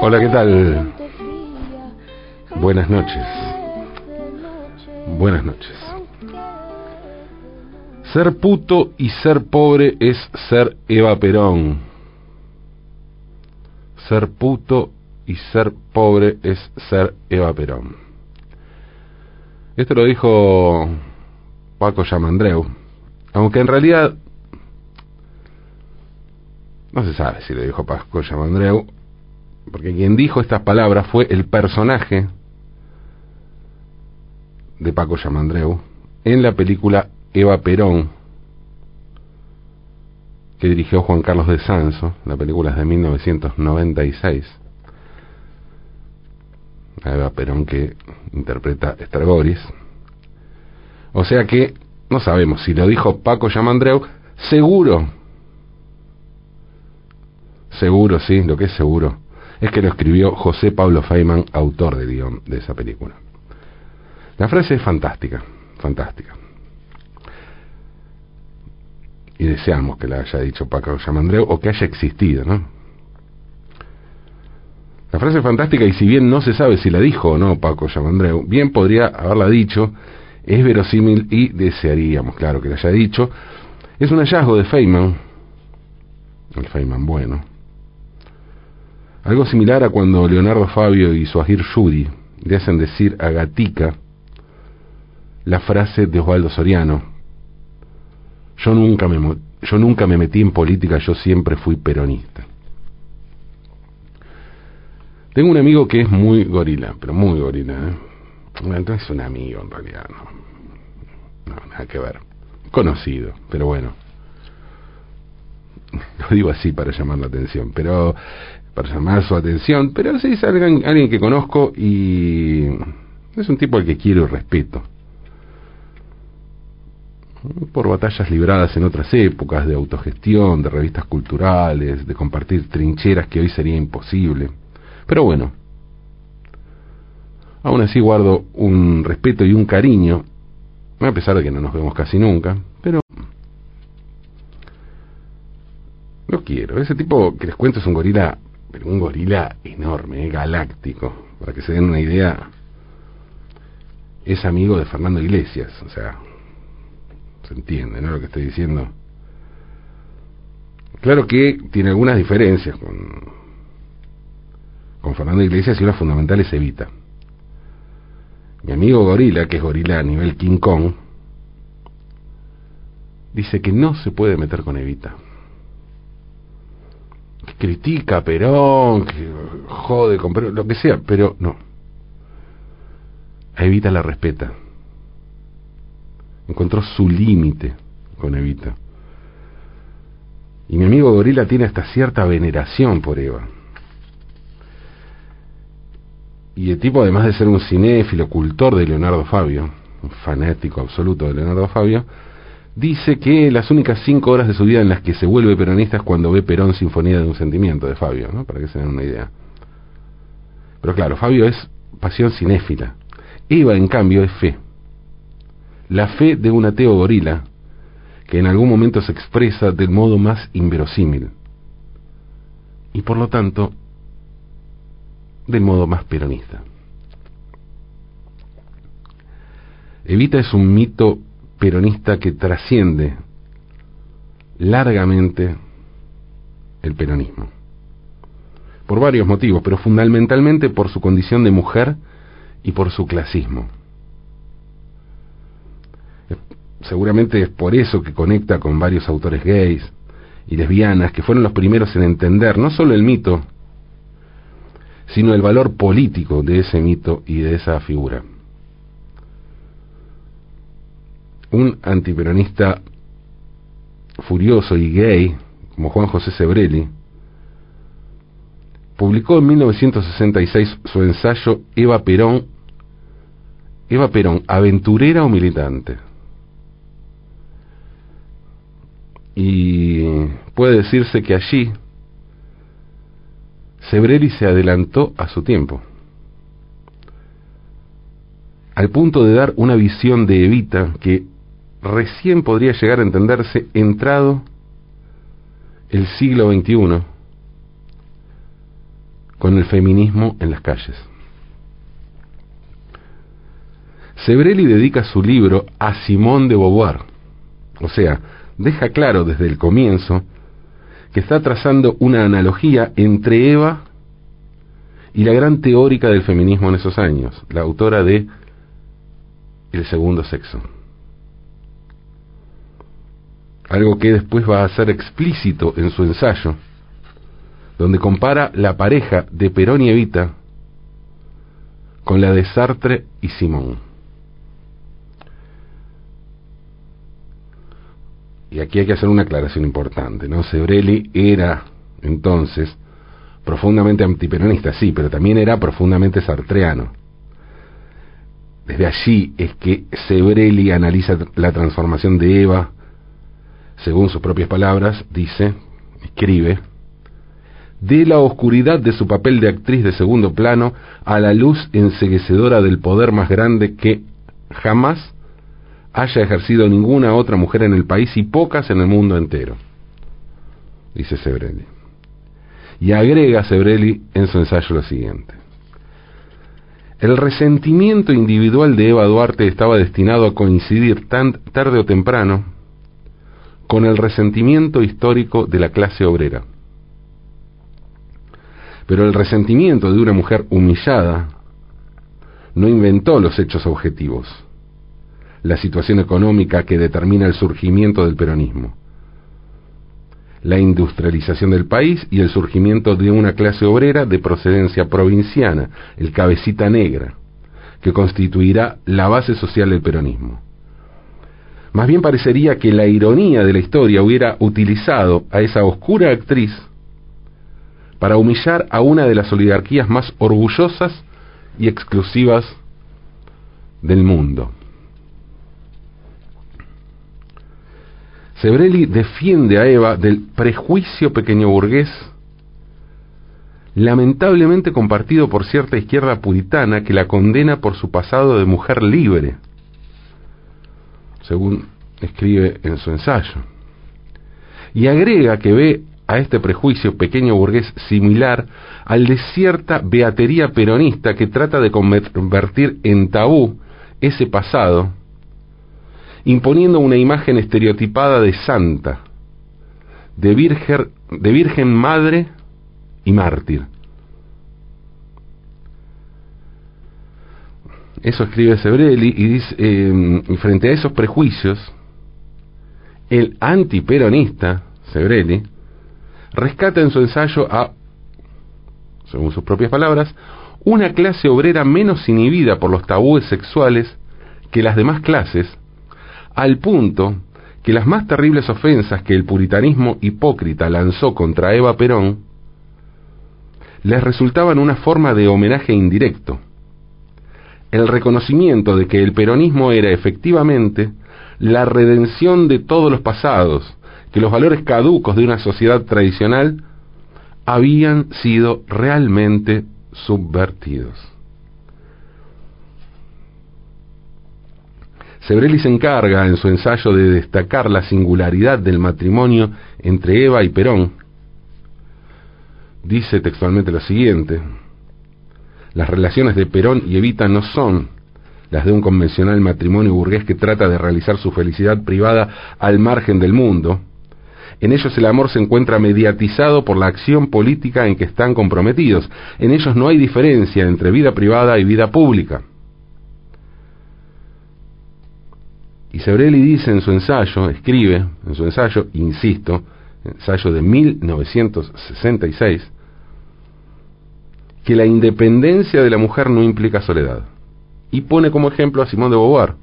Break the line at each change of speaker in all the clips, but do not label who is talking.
Hola, ¿qué tal? Buenas noches. Buenas noches. Ser puto y ser pobre es ser Eva Perón. Ser puto y ser pobre es ser Eva Perón. Esto lo dijo Paco Yamandreu. Aunque en realidad no se sabe si lo dijo Paco Yamandreu, porque quien dijo estas palabras fue el personaje de Paco Yamandreu en la película Eva Perón, que dirigió Juan Carlos de Sanso, la película es de 1996. Eva Perón que interpreta Estragoris. O sea que no sabemos si lo dijo Paco Yamandreu, seguro, seguro, sí, lo que es seguro, es que lo escribió José Pablo Feynman, autor del guion de esa película. La frase es fantástica, fantástica. Y deseamos que la haya dicho Paco Yamandreu o que haya existido, ¿no? La frase es fantástica y si bien no se sabe si la dijo o no Paco Yamandreu, bien podría haberla dicho, es verosímil y desearíamos, claro, que la haya dicho. Es un hallazgo de Feynman, el Feynman bueno. Algo similar a cuando Leonardo Fabio y Suajir Yudi le hacen decir a Gatica la frase de Osvaldo Soriano. Yo nunca me, yo nunca me metí en política, yo siempre fui peronista. Tengo un amigo que es muy gorila, pero muy gorila. ¿eh? No es un amigo en realidad, no. no. nada que ver. Conocido, pero bueno. Lo digo así para llamar la atención, pero para llamar su atención, pero sí es alguien, alguien que conozco y es un tipo al que quiero y respeto. Por batallas libradas en otras épocas, de autogestión, de revistas culturales, de compartir trincheras que hoy sería imposible pero bueno, aún así guardo un respeto y un cariño, a pesar de que no nos vemos casi nunca, pero lo quiero. Ese tipo que les cuento es un gorila, pero un gorila enorme, eh, galáctico, para que se den una idea. Es amigo de Fernando Iglesias, o sea, se entiende, ¿no? Lo que estoy diciendo. Claro que tiene algunas diferencias con con Fernando Iglesias y una fundamental es Evita. Mi amigo Gorila, que es gorila a nivel King Kong, dice que no se puede meter con Evita. Critica a Perón, que jode con Perón, lo que sea, pero no. A Evita la respeta. Encontró su límite con Evita. Y mi amigo Gorila tiene hasta cierta veneración por Eva. Y el tipo, además de ser un cinéfilo, cultor de Leonardo Fabio, un fanático absoluto de Leonardo Fabio, dice que las únicas cinco horas de su vida en las que se vuelve peronista es cuando ve Perón Sinfonía de un Sentimiento de Fabio, ¿no? Para que se den una idea. Pero claro, Fabio es pasión cinéfila. Eva, en cambio, es fe. La fe de un ateo gorila, que en algún momento se expresa del modo más inverosímil. Y por lo tanto, del modo más peronista. Evita es un mito peronista que trasciende largamente el peronismo. Por varios motivos, pero fundamentalmente por su condición de mujer y por su clasismo. Seguramente es por eso que conecta con varios autores gays y lesbianas que fueron los primeros en entender no solo el mito sino el valor político de ese mito y de esa figura. Un antiperonista furioso y gay, como Juan José Sebrelli, publicó en 1966 su ensayo Eva Perón, Eva Perón, aventurera o militante. Y puede decirse que allí Sebrelli se adelantó a su tiempo, al punto de dar una visión de Evita que recién podría llegar a entenderse entrado el siglo XXI, con el feminismo en las calles. Sebrelli dedica su libro a Simone de Beauvoir, o sea, deja claro desde el comienzo que está trazando una analogía entre Eva y la gran teórica del feminismo en esos años, la autora de El segundo sexo. Algo que después va a ser explícito en su ensayo, donde compara la pareja de Perón y Evita con la de Sartre y Simón. Y aquí hay que hacer una aclaración importante, ¿no? Sebrelli era entonces profundamente antiperonista, sí, pero también era profundamente sartreano. Desde allí es que Sebrelli analiza la transformación de Eva, según sus propias palabras, dice, escribe, de la oscuridad de su papel de actriz de segundo plano a la luz enseguecedora del poder más grande que jamás haya ejercido ninguna otra mujer en el país y pocas en el mundo entero, dice Sebrelli. Y agrega Sebrelli en su ensayo lo siguiente. El resentimiento individual de Eva Duarte estaba destinado a coincidir tan tarde o temprano con el resentimiento histórico de la clase obrera. Pero el resentimiento de una mujer humillada no inventó los hechos objetivos la situación económica que determina el surgimiento del peronismo, la industrialización del país y el surgimiento de una clase obrera de procedencia provinciana, el cabecita negra, que constituirá la base social del peronismo. Más bien parecería que la ironía de la historia hubiera utilizado a esa oscura actriz para humillar a una de las oligarquías más orgullosas y exclusivas del mundo. Sebrelli defiende a Eva del prejuicio pequeño burgués, lamentablemente compartido por cierta izquierda puritana que la condena por su pasado de mujer libre, según escribe en su ensayo. Y agrega que ve a este prejuicio pequeño burgués similar al de cierta beatería peronista que trata de convertir en tabú ese pasado imponiendo una imagen estereotipada de santa, de virgen, de virgen madre y mártir. Eso escribe Sebrelli y dice, eh, frente a esos prejuicios, el antiperonista, Sebrelli, rescata en su ensayo a, según sus propias palabras, una clase obrera menos inhibida por los tabúes sexuales que las demás clases, al punto que las más terribles ofensas que el puritanismo hipócrita lanzó contra Eva Perón les resultaban una forma de homenaje indirecto, el reconocimiento de que el peronismo era efectivamente la redención de todos los pasados, que los valores caducos de una sociedad tradicional habían sido realmente subvertidos. Sebrelli se encarga en su ensayo de destacar la singularidad del matrimonio entre Eva y Perón. Dice textualmente lo siguiente, las relaciones de Perón y Evita no son las de un convencional matrimonio burgués que trata de realizar su felicidad privada al margen del mundo. En ellos el amor se encuentra mediatizado por la acción política en que están comprometidos. En ellos no hay diferencia entre vida privada y vida pública. Y Sebrelli dice en su ensayo, escribe en su ensayo, insisto, ensayo de 1966, que la independencia de la mujer no implica soledad. Y pone como ejemplo a Simón de Beauvoir.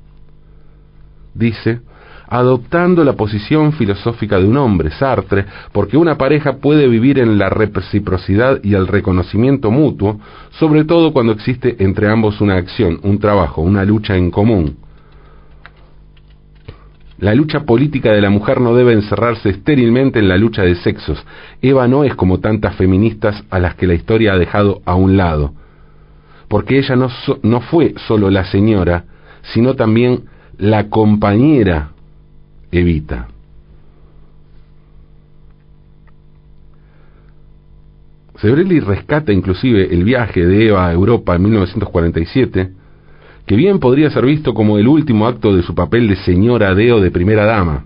Dice, adoptando la posición filosófica de un hombre, Sartre, porque una pareja puede vivir en la reciprocidad y el reconocimiento mutuo, sobre todo cuando existe entre ambos una acción, un trabajo, una lucha en común la lucha política de la mujer no debe encerrarse estérilmente en la lucha de sexos. Eva no es como tantas feministas a las que la historia ha dejado a un lado, porque ella no, no fue solo la señora, sino también la compañera Evita. Sebrelli rescata inclusive el viaje de Eva a Europa en 1947, que bien podría ser visto como el último acto de su papel de señora Deo de primera dama.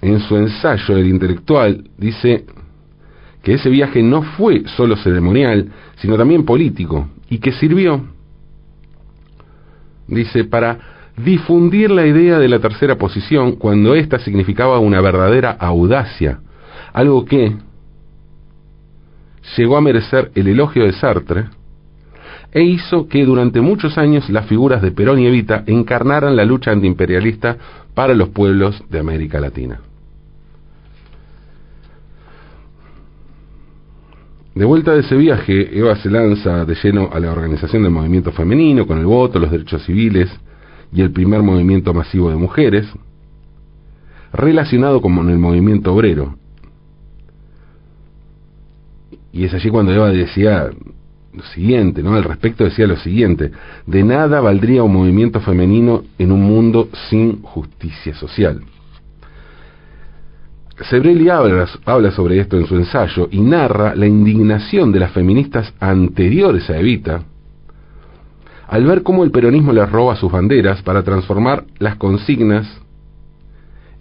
En su ensayo, el intelectual dice que ese viaje no fue solo ceremonial, sino también político, y que sirvió, dice, para difundir la idea de la tercera posición cuando ésta significaba una verdadera audacia, algo que llegó a merecer el elogio de Sartre e hizo que durante muchos años las figuras de Perón y Evita encarnaran la lucha antiimperialista para los pueblos de América Latina. De vuelta de ese viaje, Eva se lanza de lleno a la organización del movimiento femenino con el voto, los derechos civiles y el primer movimiento masivo de mujeres, relacionado con el movimiento obrero. Y es allí cuando Eva decía lo siguiente, ¿no? Al respecto decía lo siguiente, de nada valdría un movimiento femenino en un mundo sin justicia social. Sebrelli habla, habla, sobre esto en su ensayo y narra la indignación de las feministas anteriores a Evita al ver cómo el peronismo les roba sus banderas para transformar las consignas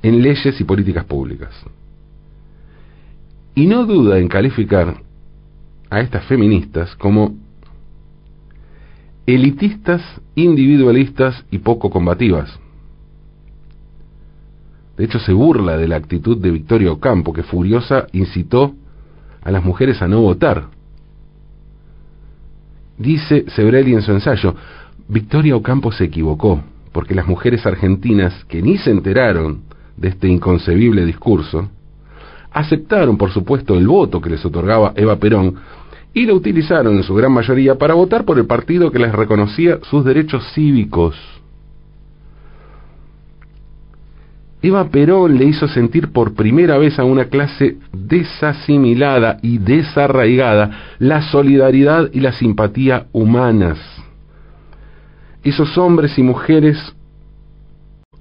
en leyes y políticas públicas. Y no duda en calificar a estas feministas como elitistas, individualistas y poco combativas. De hecho, se burla de la actitud de Victoria Ocampo, que furiosa incitó a las mujeres a no votar. Dice Sebrelli en su ensayo, Victoria Ocampo se equivocó, porque las mujeres argentinas que ni se enteraron de este inconcebible discurso, aceptaron, por supuesto, el voto que les otorgaba Eva Perón y lo utilizaron en su gran mayoría para votar por el partido que les reconocía sus derechos cívicos. Eva Perón le hizo sentir por primera vez a una clase desasimilada y desarraigada la solidaridad y la simpatía humanas. Esos hombres y mujeres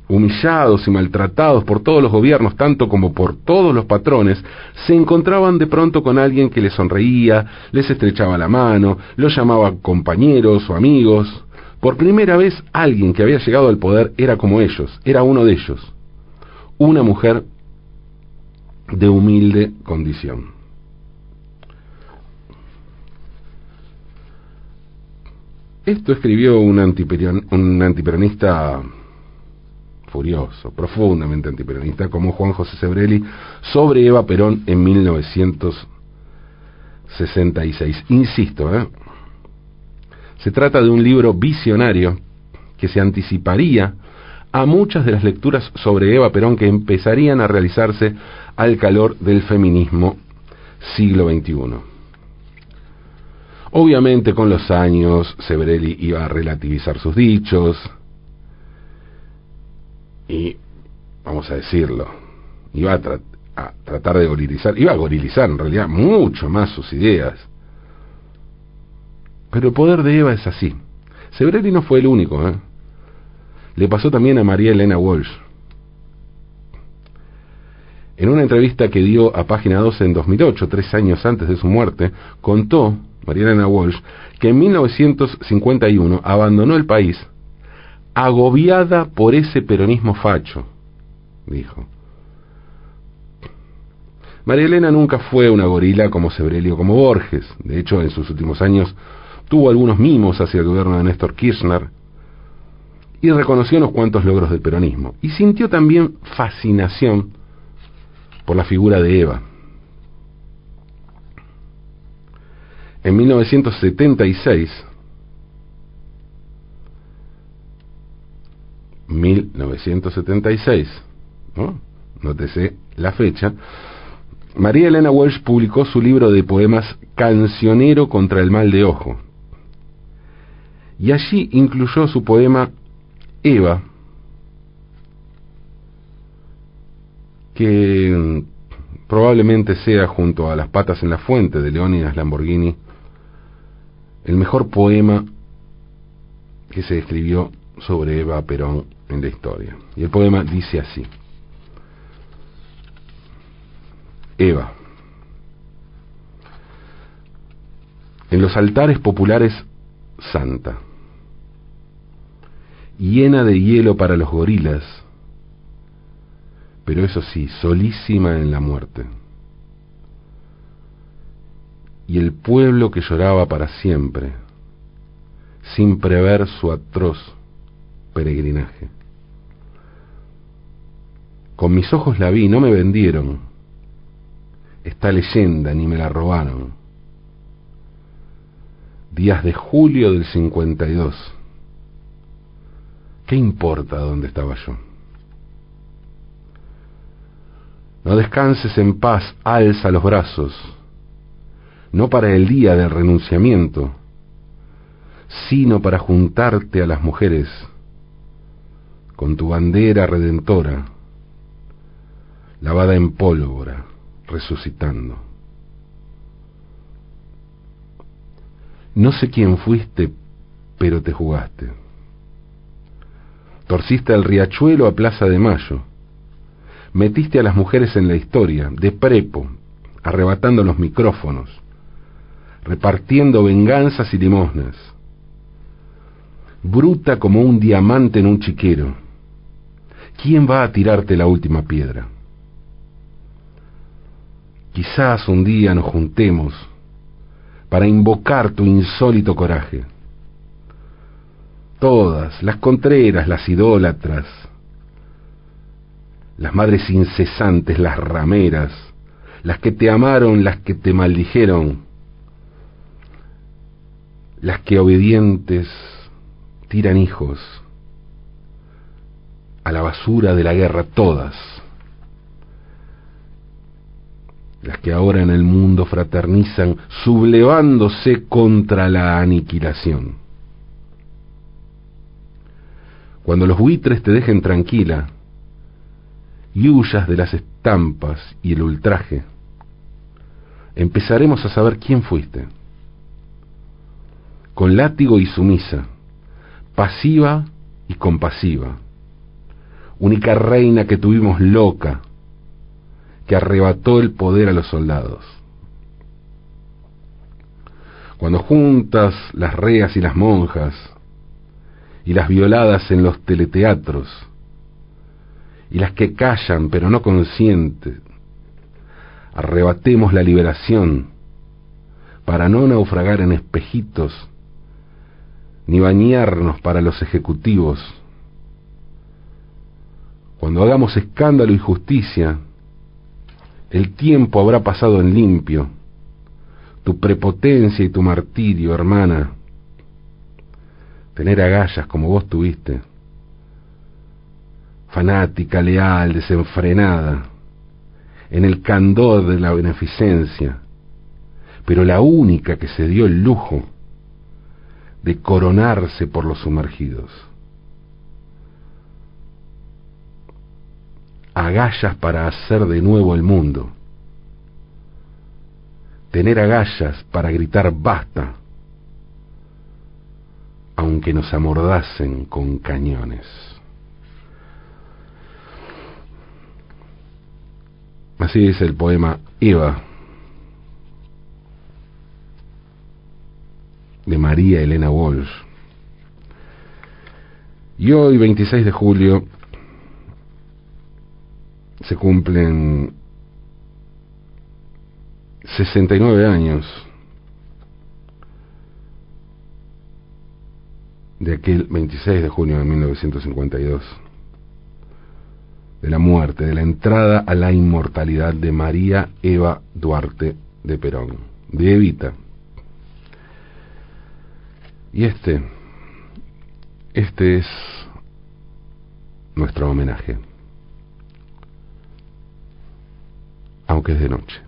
humillados y maltratados por todos los gobiernos, tanto como por todos los patrones, se encontraban de pronto con alguien que les sonreía, les estrechaba la mano, los llamaba compañeros o amigos. Por primera vez alguien que había llegado al poder era como ellos, era uno de ellos una mujer de humilde condición. Esto escribió un, un antiperonista furioso, profundamente antiperonista, como Juan José Sebrelli, sobre Eva Perón en 1966. Insisto, ¿eh? se trata de un libro visionario que se anticiparía a muchas de las lecturas sobre Eva Perón que empezarían a realizarse al calor del feminismo siglo XXI. Obviamente con los años Sebrelli iba a relativizar sus dichos y, vamos a decirlo, iba a, a tratar de gorilizar, iba a gorilizar en realidad mucho más sus ideas. Pero el poder de Eva es así. Sebrelli no fue el único, ¿eh? Le pasó también a María Elena Walsh. En una entrevista que dio a Página 12 en 2008, tres años antes de su muerte, contó María Elena Walsh que en 1951 abandonó el país agobiada por ese peronismo facho, dijo. María Elena nunca fue una gorila como Sebrelio como Borges. De hecho, en sus últimos años tuvo algunos mimos hacia el gobierno de Néstor Kirchner, y reconoció unos cuantos logros del peronismo. Y sintió también fascinación por la figura de Eva. En 1976, 1976, ¿no? nótese la fecha, María Elena Walsh publicó su libro de poemas Cancionero contra el mal de ojo. Y allí incluyó su poema Eva, que mm, probablemente sea junto a Las patas en la fuente de Leónidas Lamborghini el mejor poema que se escribió sobre Eva Perón en la historia. Y el poema dice así. Eva. En los altares populares, santa. Llena de hielo para los gorilas, pero eso sí, solísima en la muerte. Y el pueblo que lloraba para siempre, sin prever su atroz peregrinaje. Con mis ojos la vi, no me vendieron. Esta leyenda ni me la robaron. Días de julio del 52. ¿Qué importa dónde estaba yo? No descanses en paz, alza los brazos, no para el día del renunciamiento, sino para juntarte a las mujeres con tu bandera redentora lavada en pólvora, resucitando. No sé quién fuiste, pero te jugaste. Torciste al riachuelo a Plaza de Mayo. Metiste a las mujeres en la historia, de prepo, arrebatando los micrófonos, repartiendo venganzas y limosnas. Bruta como un diamante en un chiquero. ¿Quién va a tirarte la última piedra? Quizás un día nos juntemos para invocar tu insólito coraje. Todas, las contreras, las idólatras, las madres incesantes, las rameras, las que te amaron, las que te maldijeron, las que obedientes tiran hijos a la basura de la guerra, todas las que ahora en el mundo fraternizan, sublevándose contra la aniquilación. Cuando los buitres te dejen tranquila y huyas de las estampas y el ultraje, empezaremos a saber quién fuiste. Con látigo y sumisa, pasiva y compasiva, única reina que tuvimos loca, que arrebató el poder a los soldados. Cuando juntas las reas y las monjas, y las violadas en los teleteatros, y las que callan pero no consienten, arrebatemos la liberación para no naufragar en espejitos, ni bañarnos para los ejecutivos. Cuando hagamos escándalo y justicia, el tiempo habrá pasado en limpio. Tu prepotencia y tu martirio, hermana. Tener agallas como vos tuviste. Fanática, leal, desenfrenada. En el candor de la beneficencia. Pero la única que se dio el lujo de coronarse por los sumergidos. Agallas para hacer de nuevo el mundo, tener agallas para gritar basta, aunque nos amordasen con cañones. Así dice el poema Eva de María Elena Walsh. Y hoy, 26 de julio, se cumplen 69 años de aquel 26 de junio de 1952, de la muerte, de la entrada a la inmortalidad de María Eva Duarte de Perón, de Evita. Y este, este es nuestro homenaje. Aunque es de noche.